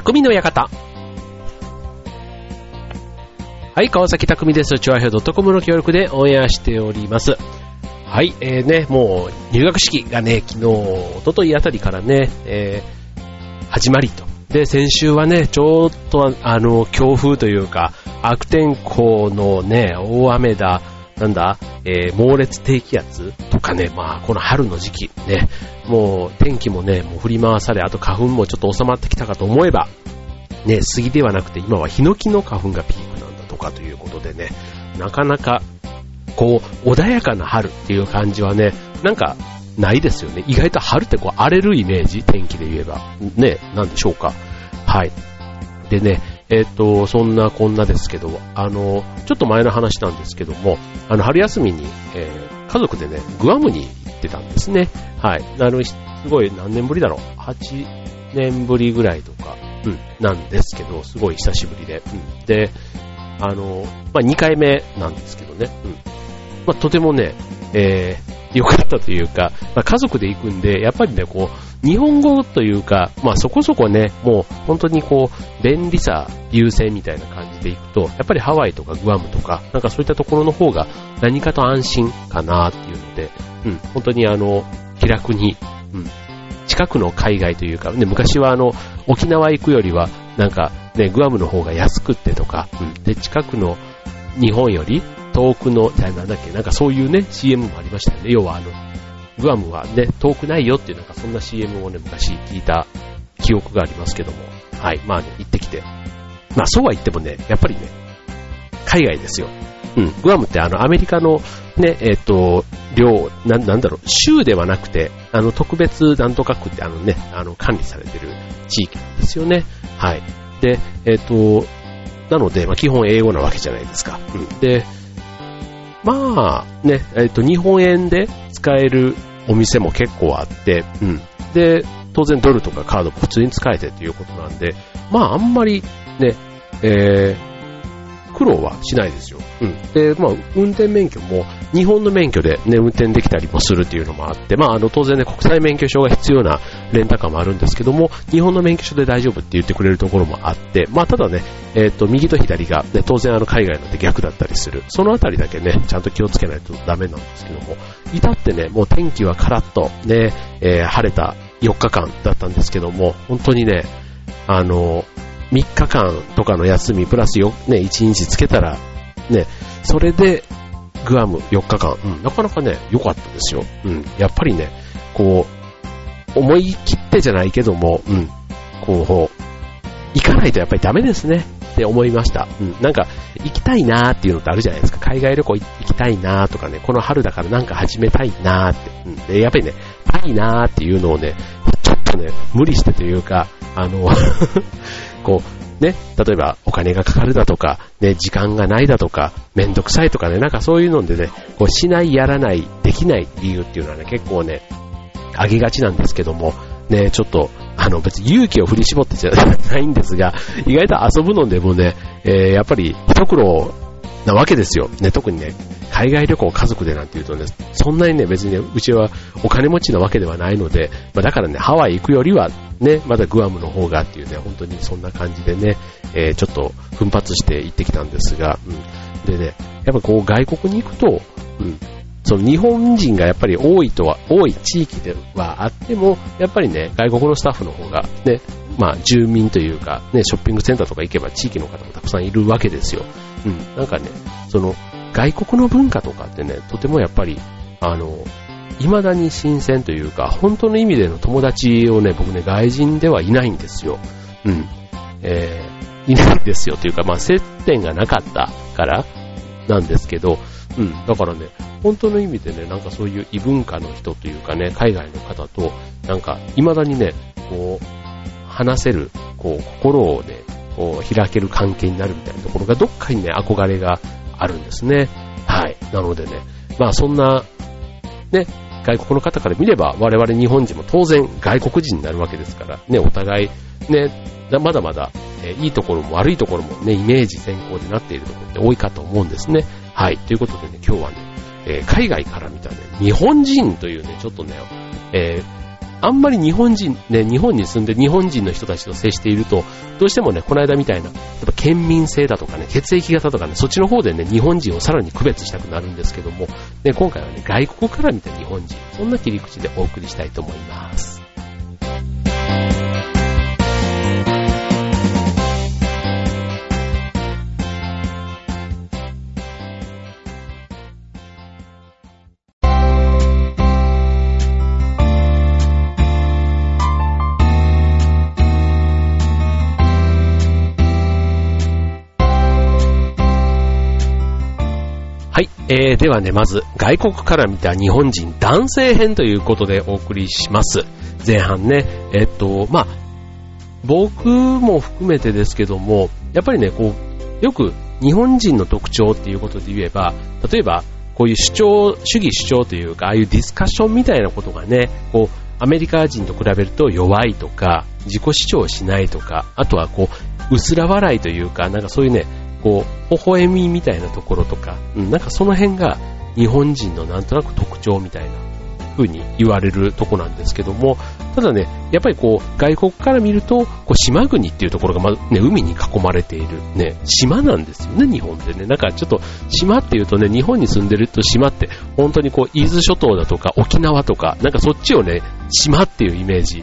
匠の館。はい、川崎匠です。チュアヘットコムの協力でオンエアしております。はい、えーね、もう入学式がね、昨日、おとといあたりからね、えー、始まりと。で、先週はね、ちょっとあの、強風というか、悪天候のね、大雨だ、なんだ、えー、猛烈低気圧とかね、まあ、この春の時期ね、もう天気もね、もう振り回され、あと花粉もちょっと収まってきたかと思えば、ね、杉ではなくて今はヒノキの花粉がピークなんだとかということでね、なかなか、こう、穏やかな春っていう感じはね、なんか、ないですよね。意外と春ってこう荒れるイメージ、天気で言えば。ね、なんでしょうか。はい。でね、えっ、と、そんなこんなですけど、あの、ちょっと前の話なんですけども、あの、春休みに、えー、家族でね、グアムに行ってたんですね。はい。あの、すごい何年ぶりだろう。8年ぶりぐらいとか、うん、なんですけど、すごい久しぶりで。うん、で、あの、まあ、2回目なんですけどね。うん。まあ、とてもね、えー、良かったというか、まあ、家族で行くんで、やっぱりね、こう、日本語というか、まあそこそこね、もう本当にこう、便利さ優先みたいな感じで行くと、やっぱりハワイとかグアムとか、なんかそういったところの方が何かと安心かなっていうので、うん、本当にあの、気楽に、うん、近くの海外というか、ね、昔はあの、沖縄行くよりは、なんかね、グアムの方が安くってとか、うん、で、近くの日本より遠くの、じゃあなんだっけ、なんかそういうね、CM もありましたよね。要はあの、グアムはね、遠くないよっていうなんかそんな CM をね、昔聞いた記憶がありますけども。はい。まあね、行ってきて。まあそうは言ってもね、やっぱりね、海外ですよ。うん。グアムってあのアメリカのね、えっ、と、領、な、なんだろう、州ではなくて、あの特別なんとか区ってあのね、あの管理されてる地域なんですよね。はい。で、えっ、と、なので、まあ基本英語なわけじゃないですか。うん。で、まあ、ね、えっ、と、日本円で使えるお店も結構あって、うん。で、当然ドルとかカードも普通に使えてということなんで、まああんまりね、えー、苦労はしないですよ。うん。で、まあ運転免許も日本の免許でね、運転できたりもするっていうのもあって、まああの当然ね、国際免許証が必要なレンタカーもあるんですけども、日本の免許証で大丈夫って言ってくれるところもあって、まあただね、えっ、ー、と、右と左が、ね、当然あの海外なんで逆だったりする。そのあたりだけね、ちゃんと気をつけないとダメなんですけども、至ってね、もう天気はカラッとね、えー、晴れた4日間だったんですけども、本当にね、あの、3日間とかの休み、プラスよ、ね、1日つけたら、ね、それで、グアム4日間、うん、なかなかね、良かったですよ。うん、やっぱりね、こう、思い切ってじゃないけども、うん、こう、行かないとやっぱりダメですねって思いました。うん、なんか、行きたいなーっていうのってあるじゃないですか。海外旅行行きたいなーとかね、この春だからなんか始めたいなーって。うん、で、やっぱりね、たいなーっていうのをね、ちょっとね、無理してというか、あの こう、ね、例えばお金がかかるだとか、ね、時間がないだとか、めんどくさいとかね、なんかそういうのでね、こうしない、やらない、できない理由っていうのはね、結構ね、あげがちなんですけども、ね、ちょっと、あの別に勇気を振り絞ってじゃないんですが、意外と遊ぶのでもね、えー、やっぱり一苦労なわけですよ。ね、特にね、海外旅行家族でなんて言うとね、そんなにね、別に、ね、うちはお金持ちなわけではないので、まあ、だからね、ハワイ行くよりは、ね、まだグアムの方がっていうね、本当にそんな感じでね、えー、ちょっと奮発して行ってきたんですが、うん。でね、やっぱこう外国に行くと、うん、その日本人がやっぱり多いとは、多い地域ではあっても、やっぱりね、外国のスタッフの方が、ね、まあ住民というか、ね、ショッピングセンターとか行けば地域の方もたくさんいるわけですよ。うん。なんかね、その、外国の文化とかってね、とてもやっぱり、あの、未だに新鮮というか、本当の意味での友達をね、僕ね、外人ではいないんですよ。うん。えー、いないんですよというか、まあ接点がなかったからなんですけど、うん。だからね、本当の意味でね、なんかそういう異文化の人というかね、海外の方と、なんか、未だにね、こう、話せる、こう、心をね、こう、開ける関係になるみたいなところが、どっかにね、憧れがあるんですね。はい。なのでね、まあそんな、ね、外国の方から見れば、我々日本人も当然外国人になるわけですから、ね、お互い、ね、まだまだ、えー、いいところも悪いところもね、イメージ先行でなっているところって多いかと思うんですね。はい。ということでね、今日はね、えー、海外から見たね、日本人というね、ちょっとね、えー、あんまり日本人、ね、日本に住んで日本人の人たちと接していると、どうしてもね、この間みたいな、やっぱ県民性だとかね、血液型とかね、そっちの方でね、日本人をさらに区別したくなるんですけども、ね、今回はね、外国から見た日本人、そんな切り口でお送りしたいと思います。えー、ではね、まず、外国から見た日本人男性編ということでお送りします。前半ね、えっと、まあ、僕も含めてですけども、やっぱりね、こう、よく日本人の特徴っていうことで言えば、例えば、こういう主張、主義主張というか、ああいうディスカッションみたいなことがね、こう、アメリカ人と比べると弱いとか、自己主張しないとか、あとはこう、薄ら笑いというか、なんかそういうね、こう、微笑みみたいなところとか、うん、なんかその辺が日本人のなんとなく特徴みたいな風に言われるとこなんですけども、ただね、やっぱりこう、外国から見ると、こう、島国っていうところがま、ね、海に囲まれている、ね、島なんですよね、日本ってね。なんかちょっと、島っていうとね、日本に住んでると島って、本当にこう、伊豆諸島だとか沖縄とか、なんかそっちをね、島っていうイメージ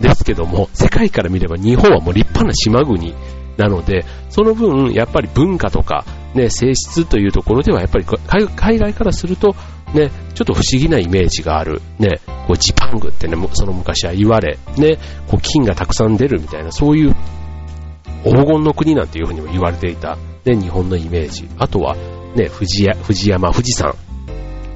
ですけども、世界から見れば日本はもう立派な島国なので、その分、やっぱり文化とか、ね、性質というところでは、やっぱり海外からすると、ね、ちょっと不思議なイメージがある。ね、こうジパングってね、その昔は言われ、ね、こう金がたくさん出るみたいな、そういう黄金の国なんていうふうにも言われていた、ね、日本のイメージ。あとは、ね、富士山、富士山。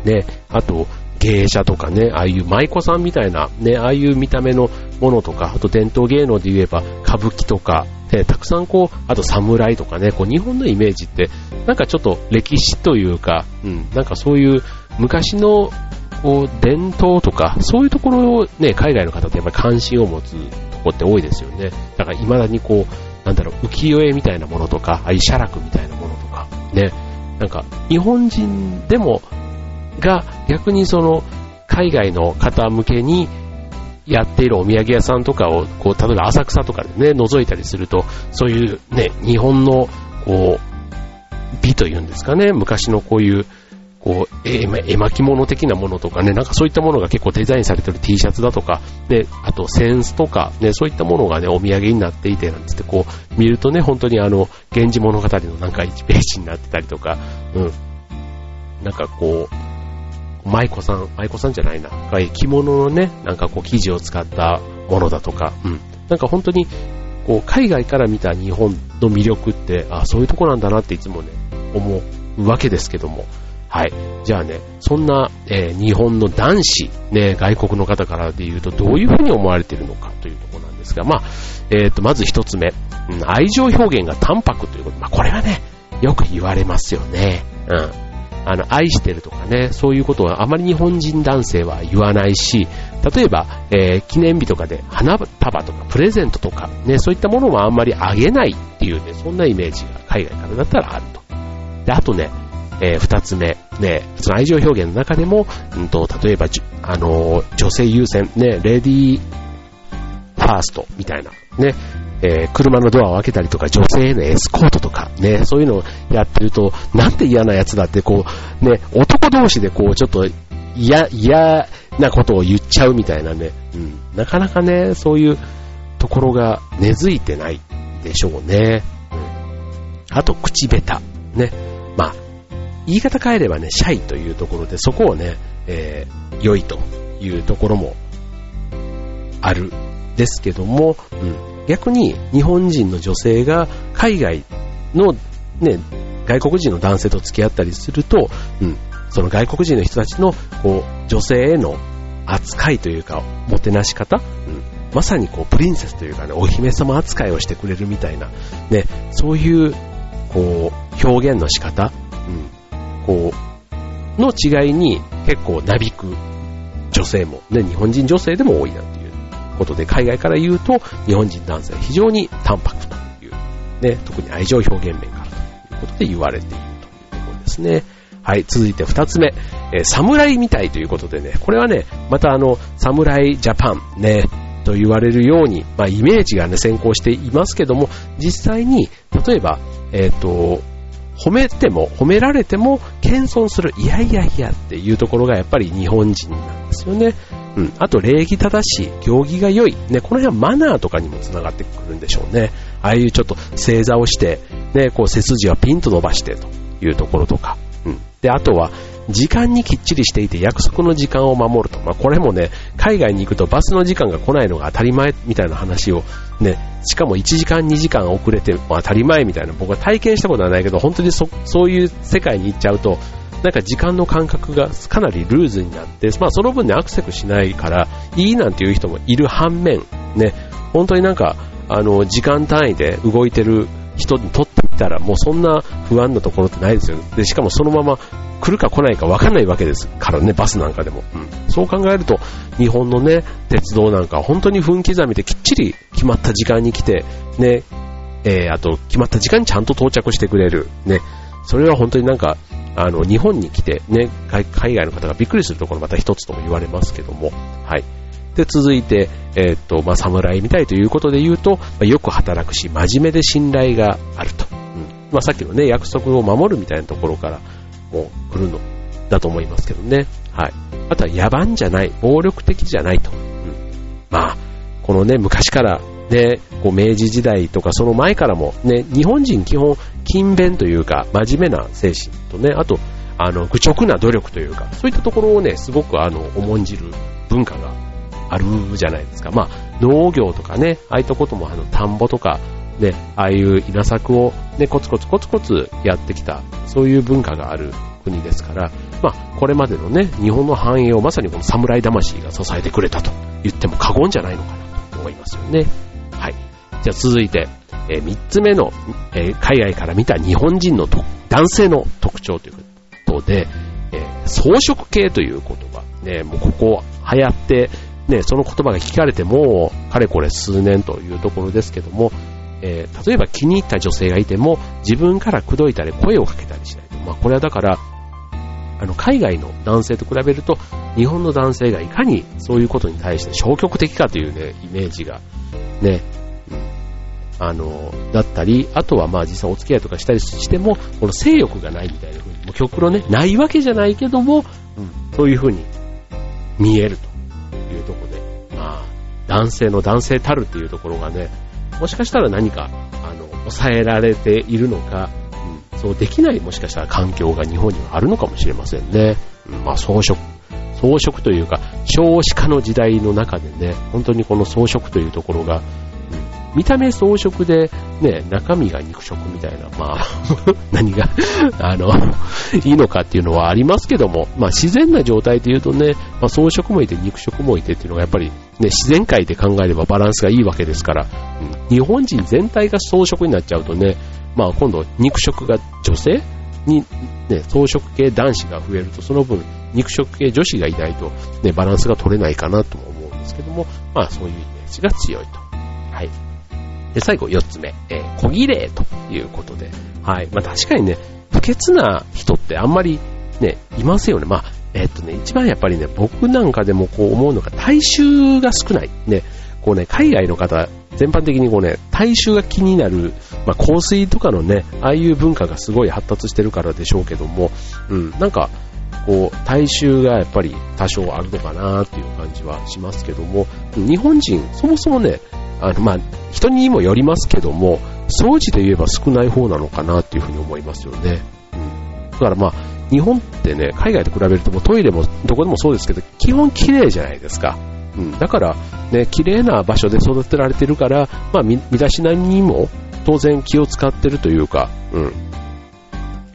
ね、あと、芸者とかね、ああいう舞妓さんみたいな、ね、ああいう見た目のものとか、あと伝統芸能で言えば歌舞伎とか、ね、たくさんこう、あと侍とかね、こう日本のイメージって、なんかちょっと歴史というか、うん、なんかそういう昔のこう伝統とか、そういうところをね、海外の方ってやっぱり関心を持つとこって多いですよね。だから未だにこう、なんだろう、浮世絵みたいなものとか、ああいう写楽みたいなものとか、ね、なんか日本人でもが逆にその海外の方向けにやっているお土産屋さんとかを、こう、例えば浅草とかでね、覗いたりすると、そういうね、日本の、こう、美というんですかね、昔のこういう、こう、絵巻物的なものとかね、なんかそういったものが結構デザインされてる T シャツだとか、で、あとセンスとか、ね、そういったものがね、お土産になっていて、なんってこう、見るとね、本当にあの、源氏物語のなんか1ページになってたりとか、うん。なんかこう、舞妓さん、舞妓さんじゃないな、着物のね、なんかこう生地を使ったものだとか、うん。なんか本当に、こう、海外から見た日本の魅力って、あそういうとこなんだなっていつもね、思うわけですけども。はい。じゃあね、そんな、えー、日本の男子、ね、外国の方からで言うとどういうふうに思われているのかというところなんですが、まあ、えっ、ー、と、まず一つ目、うん、愛情表現が淡白ということ。まあ、これはね、よく言われますよね。うん。あの、愛してるとかね、そういうことはあまり日本人男性は言わないし、例えば、えー、記念日とかで花束とかプレゼントとか、ね、そういったものはあんまりあげないっていうね、そんなイメージが海外からだったらあると。で、あとね、えー、二つ目、ね、その愛情表現の中でも、うんと、例えば、あのー、女性優先、ね、レディーファーストみたいな、ね、えー、車のドアを開けたりとか、女性へのエスコートとか、ね、そういうのをやってると、なんて嫌なやつだって、こう、ね、男同士でこう、ちょっと嫌、嫌なことを言っちゃうみたいなね、うん、なかなかね、そういうところが根付いてないでしょうね。うん、あと、口下手。ね。まあ、言い方変えればね、シャイというところで、そこをね、えー、良いというところもあるですけども、うん、逆に日本人の女性が海外のね、外国人の男性と付き合ったりすると、うん、その外国人の人たちのこう女性への扱いというか、もてなし方、うん、まさにこうプリンセスというかね、お姫様扱いをしてくれるみたいな、ね、そういうこう表現の仕方、うん、こうの違いに結構なびく女性も、ね、日本人女性でも多いなという。ことで、海外から言うと、日本人男性は非常に淡白という、ね、特に愛情表現面からということで言われているというところですね。はい、続いて二つ目、えー、侍みたいということでね、これはね、またあの、侍ジャパンね、と言われるように、まあ、イメージがね、先行していますけども、実際に、例えば、えっ、ー、と、褒めても、褒められても、謙遜する、いやいやいやっていうところがやっぱり日本人なんですよね。うん。あと、礼儀正しい、行儀が良い。ね、この辺はマナーとかにも繋がってくるんでしょうね。ああいうちょっと正座をして、ね、こう背筋はピンと伸ばしてというところとか。うん。で、あとは、時間にきっちりしていて約束の時間を守ると。まあ、これもね、海外に行くとバスの時間が来ないのが当たり前みたいな話をね、しかも1時間2時間遅れて、当たり前みたいな僕は体験したことはないけど、本当にそそういう世界に行っちゃうと、なんか時間の感覚がかなりルーズになって、まあその分ねアクセスしないからいいなんていう人もいる反面、ね、本当になんか、あの、時間単位で動いてる人にとってみたらもうそんな不安なところってないですよ。で、しかもそのまま来るか来ないか分かんないわけですからね、バスなんかでも。うん、そう考えると、日本のね、鉄道なんか本当に分刻みできっちり決まった時間に来て、ね、えー、あと決まった時間にちゃんと到着してくれる。ね、それは本当になんか、あの、日本に来てね、海外の方がびっくりするところまた一つとも言われますけども、はい。で、続いて、えー、っと、まあ、侍みたいということで言うと、まあ、よく働くし、真面目で信頼があると。うん。まあ、さっきのね、約束を守るみたいなところからもう来るのだと思いますけどね。はい。あとは野蛮じゃない、暴力的じゃないと。うん。まあ、このね、昔からね、こう明治時代とかその前からもね、日本人基本勤勉というか真面目な精神とね、あと、あの、愚直な努力というか、そういったところをね、すごくあの、重んじる文化があるじゃないですか。まあ、農業とかね、ああいったこともあの、田んぼとか、ね、ああいう稲作をね、コツコツコツコツやってきた、そういう文化がある国ですから、まあ、これまでのね、日本の繁栄をまさにこの侍魂が支えてくれたと言っても過言じゃないのかなと思いますよね。じゃあ続いて、えー、3つ目の、えー、海外から見た日本人の男性の特徴ということで、えー、装飾系という言葉、ね、もうここ流行って、ね、その言葉が聞かれても、かれこれ数年というところですけども、えー、例えば気に入った女性がいても、自分から口説いたり声をかけたりしないと。まあ、これはだから、あの、海外の男性と比べると、日本の男性がいかにそういうことに対して消極的かというね、イメージが、ね、あの、だったり、あとはまあ実際お付き合いとかしたりしても、この性欲がないみたいな風に、もう極論ね、ないわけじゃないけども、うん、そういう風に見えると。いうとこで、まあ、男性の男性たるっていうところがね、もしかしたら何か、あの、抑えられているのか、うん、そうできないもしかしたら環境が日本にはあるのかもしれませんね。うん、まあ、装飾、装飾というか、少子化の時代の中でね、本当にこの装飾というところが、見た目装飾で、ね、中身が肉食みたいな、まあ 何があの、いいのかっていうのはありますけども、まあ自然な状態で言うとね、まあ装飾もいて肉食もいてっていうのがやっぱりね、自然界で考えればバランスがいいわけですから、うん、日本人全体が装飾になっちゃうとね、まあ今度肉食が女性に、ね、装飾系男子が増えると、その分肉食系女子がいないと、ね、バランスが取れないかなとも思うんですけども、まあそういうイメージが強いと。はい。で、最後4つ目、えー、小綺麗ということで、はい。まあ確かにね、不潔な人ってあんまりね、いますよね。まあ、えー、っとね、一番やっぱりね、僕なんかでもこう思うのが体臭が少ない。ね、こうね、海外の方、全般的にこうね、体臭が気になる、まあ香水とかのね、ああいう文化がすごい発達してるからでしょうけども、うん、なんか、こう、体臭がやっぱり多少あるのかなっていう感じはしますけども、日本人、そもそもね、あの、まあ、人にもよりますけども、掃除で言えば少ない方なのかなっていうふうに思いますよね。うん。だからまあ、日本ってね、海外と比べるともトイレもどこでもそうですけど、基本綺麗じゃないですか。うん。だから、ね、綺麗な場所で育てられてるから、まあ、身だしなみにも当然気を使ってるというか、うん。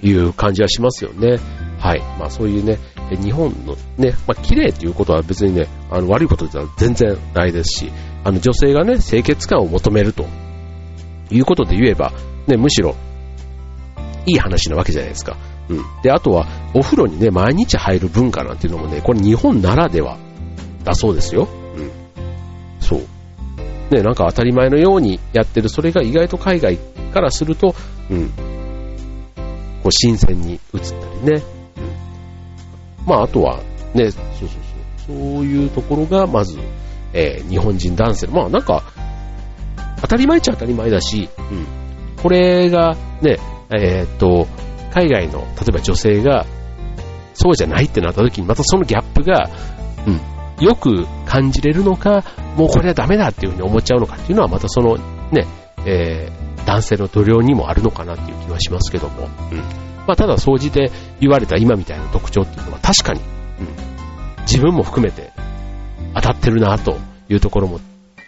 いう感じはしますよね。はい。まあそういうね、日本のね、まあ綺麗っていうことは別にね、あの悪いことでは全然ないですし、あの女性がね、清潔感を求めるということで言えば、ね、むしろいい話なわけじゃないですか。うん。で、あとは、お風呂にね、毎日入る文化なんていうのもね、これ日本ならではだそうですよ。うん。そう。ね、なんか当たり前のようにやってる、それが意外と海外からすると、うん。こう、新鮮に映ったりね。うん。まあ、あとは、ね、そうそうそう、そういうところが、まず、えー、日本人男性。まあ、なんか、当たり前っちゃ当たり前だし、うん。これが、ね、えー、っと、海外の、例えば女性が、そうじゃないってなった時に、またそのギャップが、うん、よく感じれるのか、もうこれはダメだっていうふうに思っちゃうのかっていうのは、またその、ね、えー、男性の度量にもあるのかなっていう気はしますけども、うん。まあ、ただ、総じて言われた今みたいな特徴っていうのは確かに、うん、自分も含めて当たってるなというところも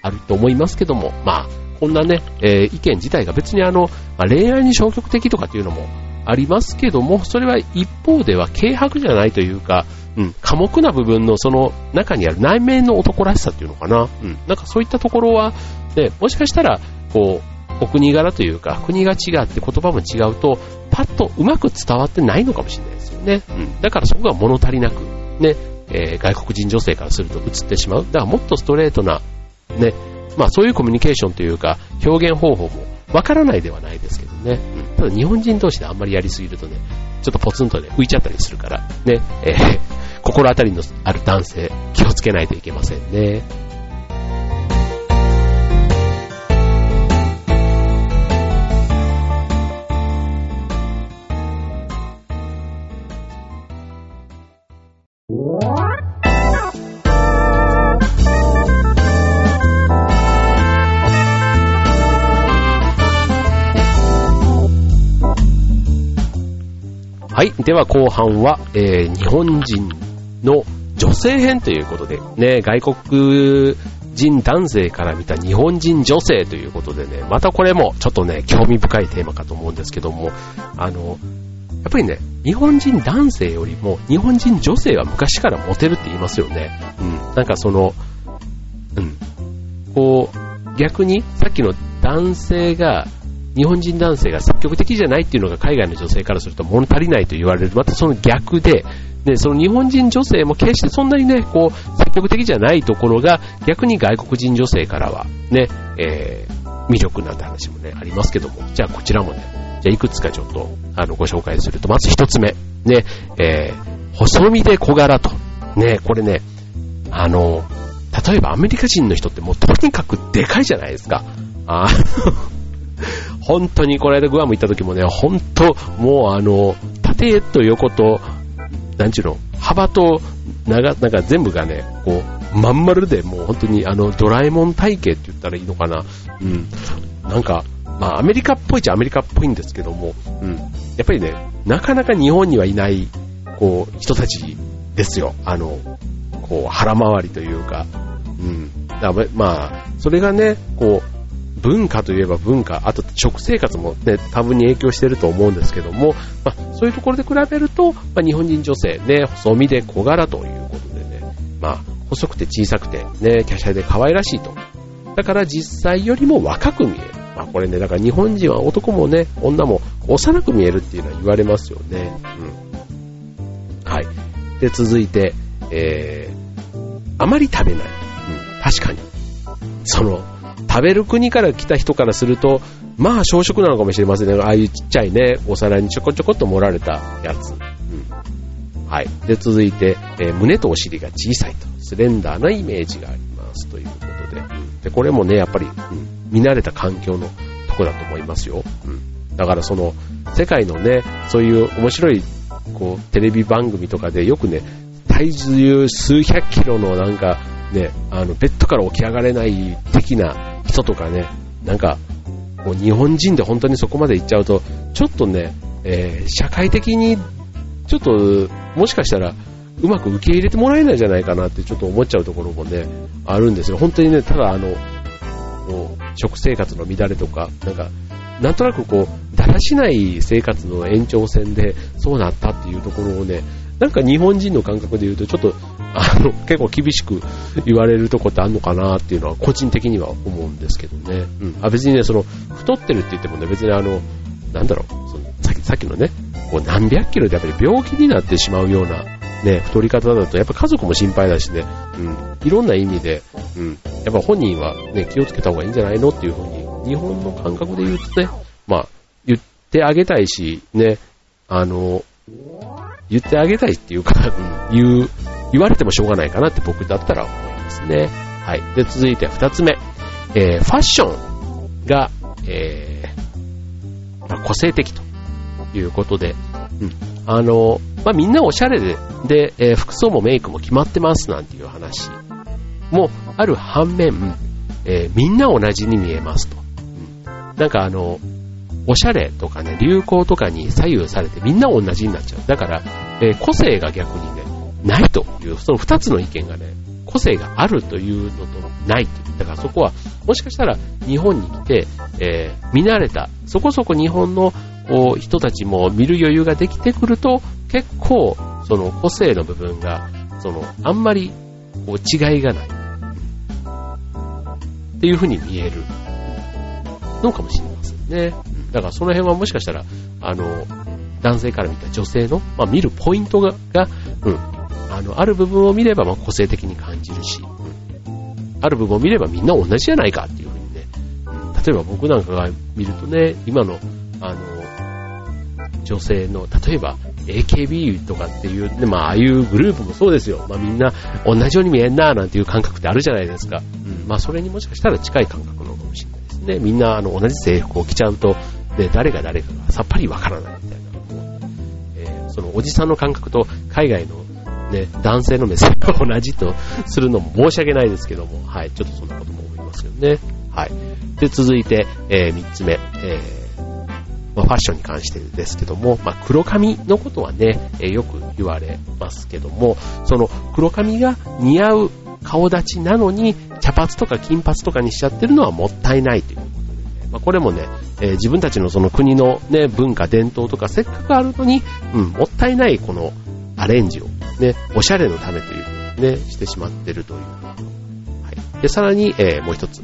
あると思いますけども、まあ、こんなね、えー、意見自体が別にあの、まあ、恋愛に消極的とかっていうのもありますけども、それは一方では軽薄じゃないというか、うん、寡黙な部分のその中にある内面の男らしさっていうのかな。うん、なんかそういったところは、ね、もしかしたら、こう、お国柄というか、国が違って言葉も違うと、パッとうまく伝わってないのかもしれないですよね。うん、だからそこが物足りなく、ね、えー、外国人女性からすると映ってしまう。だからもっとストレートな、ね、まあそういうコミュニケーションというか、表現方法もわからないではないですけどね。うん、ただ日本人同士であんまりやりすぎるとね、ちょっとポツンとね、浮いちゃったりするから、ね、えー、心当たりのある男性、気をつけないといけませんね。はい。では後半は、えー、日本人の女性編ということで、ね、外国人男性から見た日本人女性ということでね、またこれもちょっとね、興味深いテーマかと思うんですけども、あの、やっぱりね、日本人男性よりも日本人女性は昔からモテるって言いますよね。うん。なんかその、うん。こう、逆にさっきの男性が日本人男性が積極的じゃないっていうのが海外の女性からすると物足りないと言われる。またその逆で、で、その日本人女性も決してそんなにね、こう、積極的じゃないところが、逆に外国人女性からはね、えー、魅力なんて話もね、ありますけども、じゃあこちらもね、じゃあいくつかちょっと、あの、ご紹介すると、まず一つ目、ね、えー、細身で小柄と。ね、これね、あの、例えばアメリカ人の人ってもうとにかくでかいじゃないですか。あ本当にこの間グアム行った時もね、本当、もうあの、縦と横と、なんちゅうの、幅と長、なんか全部がね、こう、まん丸でもう本当にあの、ドラえもん体型って言ったらいいのかな。うん。なんか、まあアメリカっぽいっちゃアメリカっぽいんですけども、うん。やっぱりね、なかなか日本にはいない、こう、人たちですよ。あの、こう、腹回りというか、うん。だまあ、それがね、こう、文化といえば文化、あと食生活もね、多分に影響してると思うんですけども、まあ、そういうところで比べると、まあ、日本人女性ね、細身で小柄ということでね、まあ、細くて小さくてね、華奢で可愛らしいと。だから実際よりも若く見える。まあこれね、だから日本人は男もね、女も幼く見えるっていうのは言われますよね。うん。はい。で、続いて、えー、あまり食べない。うん、確かに。その、食べる国から来た人からすると、まあ小食なのかもしれませんね。ああいうちっちゃいね、お皿にちょこちょこっと盛られたやつ。うん。はい。で、続いて、えー、胸とお尻が小さいと、スレンダーなイメージがありますということで。で、これもね、やっぱり、うん、見慣れた環境のとこだと思いますよ。うん。だからその、世界のね、そういう面白い、こう、テレビ番組とかでよくね、体重数百キロのなんか、ね、あの、ベッドから起き上がれない的な人とかね、なんか、こう日本人で本当にそこまで行っちゃうと、ちょっとね、えー、社会的に、ちょっと、もしかしたら、うまく受け入れてもらえないんじゃないかなってちょっと思っちゃうところもね、あるんですよ。本当にね、ただあの、こう食生活の乱れとか、なんか、なんとなくこう、だらしない生活の延長線でそうなったっていうところをね、なんか日本人の感覚で言うと、ちょっと、あの、結構厳しく言われるとこってあるのかなっていうのは、個人的には思うんですけどね。うん。あ、別にね、その、太ってるって言ってもね、別にあの、なんだろう、そのさっきさっきのね、こう何百キロでやっぱり病気になってしまうような、ね、太り方だと、やっぱ家族も心配だしね、うん、いろんな意味で、うん、やっぱ本人はね、気をつけた方がいいんじゃないのっていうふうに、日本の感覚で言うとね、まあ、言ってあげたいし、ね、あの、言ってあげたいっていうか、うん、言う、言われてもしょうがないかなって僕だったら思いますね。はい。で、続いて二つ目。えー、ファッションが、えー、まあ、個性的ということで、うん。あの、まあ、みんなおしゃれで、で、えー、服装もメイクも決まってますなんていう話もある反面、えー、みんな同じに見えますと。うん、なんかあの、おしゃれとかね、流行とかに左右されてみんな同じになっちゃう。だから、えー、個性が逆にね、ないという、その二つの意見がね、個性があるというのとないという。だからそこは、もしかしたら日本に来て、えー、見慣れた、そこそこ日本の人たちも見る余裕ができてくると、結構、その個性の部分が、その、あんまり、こう、違いがない。っていう風に見えるのかもしれませんね。だからその辺はもしかしたら、あの、男性から見た女性の、まあ、見るポイントが、がうん、あの、ある部分を見れば、ま個性的に感じるし、うん、ある部分を見ればみんな同じじゃないかっていう風にね、例えば僕なんかが見るとね、今の、あの、女性の、例えば AKB とかっていう、ね、まあ、ああいうグループもそうですよ。まあ、みんな同じように見えんなーなんていう感覚ってあるじゃないですか。うん。まあ、それにもしかしたら近い感覚なのかもしれないですね。みんな、あの、同じ制服を着ちゃうと、で、誰が誰かがさっぱりわからないみたいな。えー、そのおじさんの感覚と海外のね、男性の目線が同じとするのも申し訳ないですけども、はい、ちょっとそんなことも思いますよね。はい。で、続いて、えー、3つ目、えーまあ、ファッションに関してですけども、まあ、黒髪のことはね、えー、よく言われますけども、その黒髪が似合う顔立ちなのに、茶髪とか金髪とかにしちゃってるのはもったいないという、まあ、これもね、えー、自分たちのその国のね、文化、伝統とかせっかくあるのに、うん、もったいないこのアレンジをね、おしゃれのためというね、してしまってるという。はい。で、さらに、えー、もう一つ。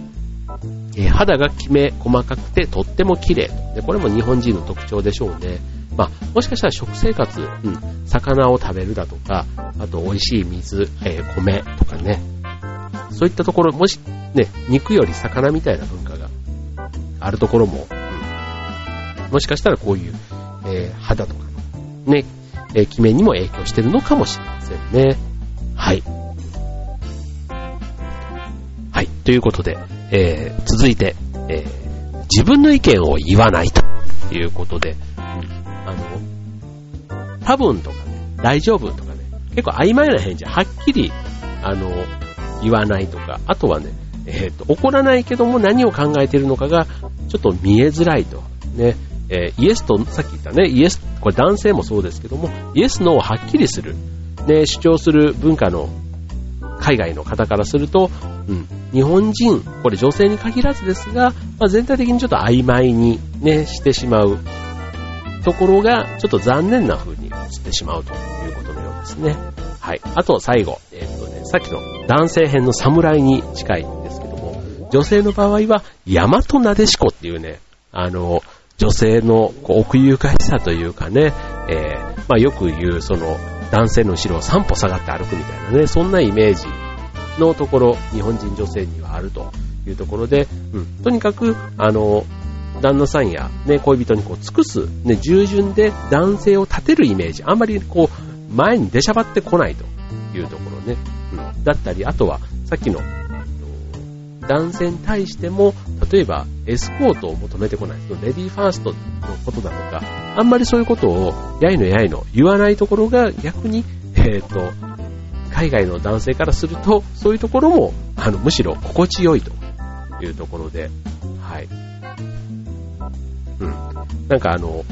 えー、肌がきめ細かくてとっても綺麗。で、これも日本人の特徴でしょうね。まあ、もしかしたら食生活、うん、魚を食べるだとか、あと美味しい水、えー、米とかね、そういったところ、もし、ね、肉より魚みたいな文化あるところも、うん、もしかしたらこういう、えー、肌とか、ね、えー、決めにも影響してるのかもしれませんね。はい。はい。ということで、えー、続いて、えー、自分の意見を言わないということで、あの、多分とかね、大丈夫とかね、結構曖昧な返事、はっきり、あの、言わないとか、あとはね、えっ、ー、と、怒らないけども何を考えているのかが、ちょっと見えづらいと。ね、えー、イエスと、さっき言ったね、イエス、これ男性もそうですけども、イエス、ノーをはっきりする、ね、主張する文化の海外の方からすると、うん、日本人、これ女性に限らずですが、まあ、全体的にちょっと曖昧にね、してしまうところが、ちょっと残念な風に映ってしまうということのようですね。はい。あと最後、えー、っとね、さっきの男性編の侍に近い、女性の場合は、大和なでしこっていうね、あの、女性の奥ゆかしさというかね、えー、まあよく言う、その、男性の後ろを3歩下がって歩くみたいなね、そんなイメージのところ、日本人女性にはあるというところで、うん、とにかく、あの、旦那さんや、ね、恋人にこう尽くす、ね、従順で男性を立てるイメージ、あんまりこう、前に出しゃばってこないというところね、うん、だったり、あとは、さっきの男性に対しても、例えばエスコートを求めてこない、レディーファーストのことだとか、あんまりそういうことを、やいのやいの言わないところが逆に、えっ、ー、と、海外の男性からすると、そういうところも、あの、むしろ心地よいというところで、はい。うん。なんかあの、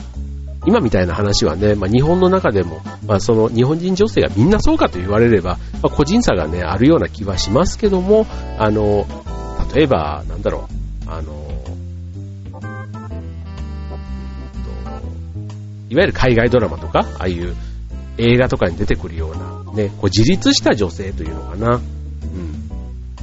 今みたいな話はね、まあ、日本の中でも、まあ、その日本人女性がみんなそうかと言われれば、まあ、個人差がね、あるような気はしますけども、あの、例えば、なんだろう、あの、いわゆる海外ドラマとか、ああいう映画とかに出てくるような、ね、こう自立した女性というのかな。うん。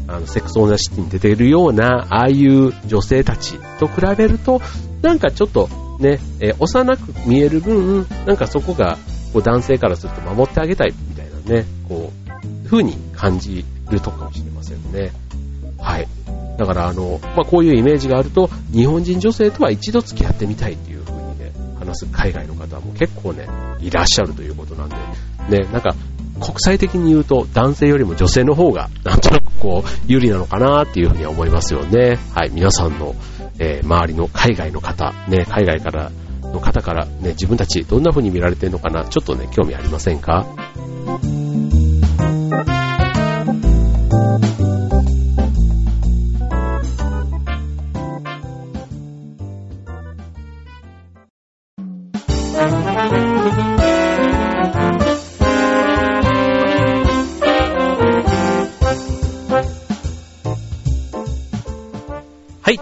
あの、セクスオーナシティに出てるような、ああいう女性たちと比べると、なんかちょっとね、え、幼く見える分、なんかそこが、こう男性からすると守ってあげたいみたいなね、こう、風に感じるとかもしれませんね。はい。だからあの、まあ、こういうイメージがあると、日本人女性とは一度付き合ってみたいっていう風にね、話す海外の方も結構ね、いらっしゃるということなんで、ね、なんか、国際的に言うと男性よりも女性の方がなんとなくこう有利なのかなっていうふうには思いますよね。はい、皆さんの、えー、周りの海外の方、ね、海外からの方からね、自分たちどんな風に見られてるのかな、ちょっとね、興味ありませんか？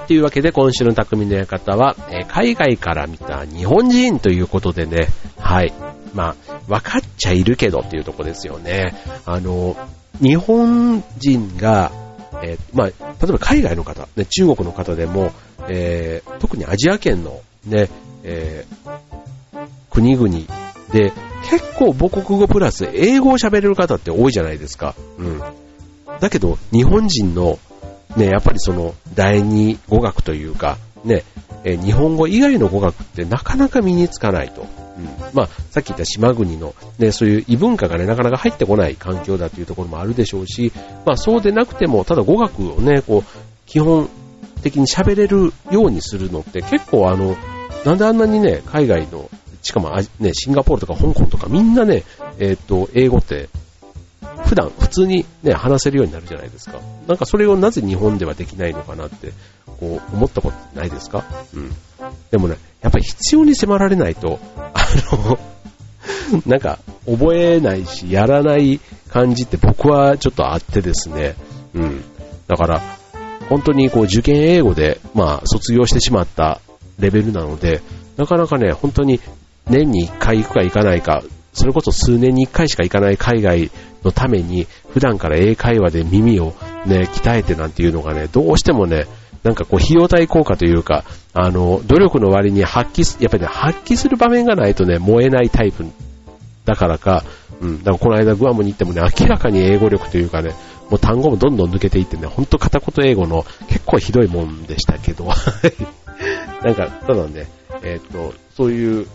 というわけで、今週の匠の館は、え、海外から見た日本人ということでね、はい。まあ、分かっちゃいるけどっていうとこですよね。あの、日本人が、えー、まあ、例えば海外の方、ね、中国の方でも、えー、特にアジア圏のね、えー、国々で、結構母国語プラス英語を喋れる方って多いじゃないですか。うん。だけど、日本人のね、やっぱりその第二語学というか、ね、え日本語以外の語学ってなかなか身につかないと。うん、まあ、さっき言った島国の、ね、そういう異文化がね、なかなか入ってこない環境だというところもあるでしょうし、まあそうでなくても、ただ語学をね、こう、基本的に喋れるようにするのって結構あの、なんであんなにね、海外の、しかもね、シンガポールとか香港とかみんなね、えっ、ー、と、英語って普段普通にね、話せるようになるじゃないですか。なんかそれをなぜ日本ではできないのかなって、こう思ったことないですか？うん。でもね、やっぱり必要に迫られないと、あの、なんか覚えないし、やらない感じって僕はちょっとあってですね。うん。だから、本当にこう受験英語で、まあ卒業してしまったレベルなので、なかなかね、本当に年に1回行くか行かないか、それこそ数年に1回しか行かない海外のために、普段から英会話で耳をね、鍛えてなんていうのがね、どうしてもね、なんかこう、費用対効果というか、あの、努力の割に発揮す、やっぱりね、発揮する場面がないとね、燃えないタイプだからか、うん、だからこの間グアムに行ってもね、明らかに英語力というかね、もう単語もどんどん抜けていってね、ほんと片言英語の結構ひどいもんでしたけど、なんか、ただね、えっ、と、そういう、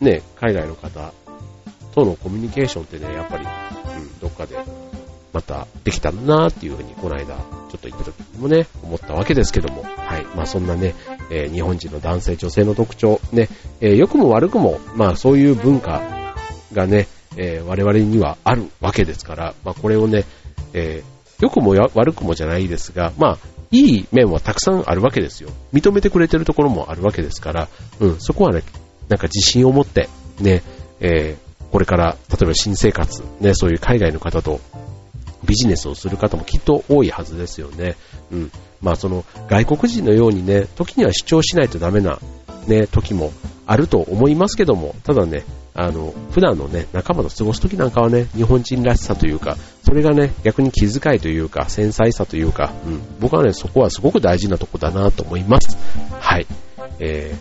ね、海外の方とのコミュニケーションってね、やっぱり、どっかでまたできたんだなっていうふうに、この間、ちょっと行った時もね、思ったわけですけども、はい。まあそんなね、えー、日本人の男性、女性の特徴、ね、えー、良くも悪くも、まあそういう文化がね、えー、我々にはあるわけですから、まあこれをね、えー、良くも悪くもじゃないですが、まあ、いい面はたくさんあるわけですよ。認めてくれてるところもあるわけですから、うん、そこはね、なんか自信を持って、ね、えー、これから、例えば新生活、ね、そういう海外の方とビジネスをする方もきっと多いはずですよね。うん。まあその外国人のようにね、時には主張しないとダメなね、時もあると思いますけども、ただね、あの、普段のね、仲間と過ごす時なんかはね、日本人らしさというか、それがね、逆に気遣いというか、繊細さというか、うん、僕はね、そこはすごく大事なとこだなと思います。はい。え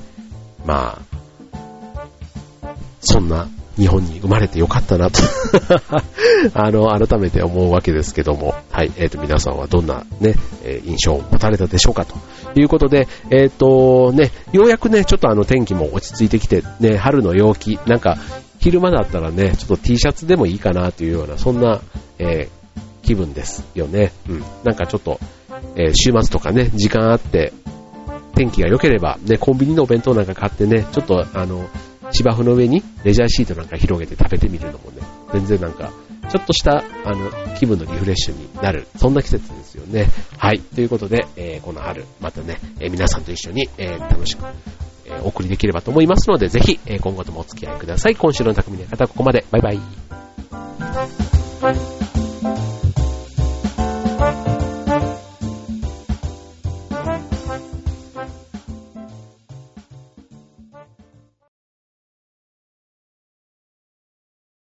ー、まあ、そんな日本に生まれてよかったなと あの、改めて思うわけですけども、はい、えっ、ー、と、皆さんはどんなね、え印象を持たれたでしょうかということで、えっ、ー、と、ね、ようやくね、ちょっとあの天気も落ち着いてきて、ね、春の陽気、なんか、昼間だったらね、ちょっと T シャツでもいいかなというような、そんな、えー、気分ですよね。うん。なんかちょっと、え、週末とかね、時間あって、天気が良ければ、ね、コンビニのお弁当なんか買ってね、ちょっとあの、芝生の上にレジャーシートなんか広げて食べてみるのもね、全然なんか、ちょっとした、あの、気分のリフレッシュになる、そんな季節ですよね。はい。ということで、えー、この春、またね、えー、皆さんと一緒に、えー、楽しく、えお送りできればと思いますので、ぜひ、え今後ともお付き合いください。今週の匠の方、ここまで。バイバイ。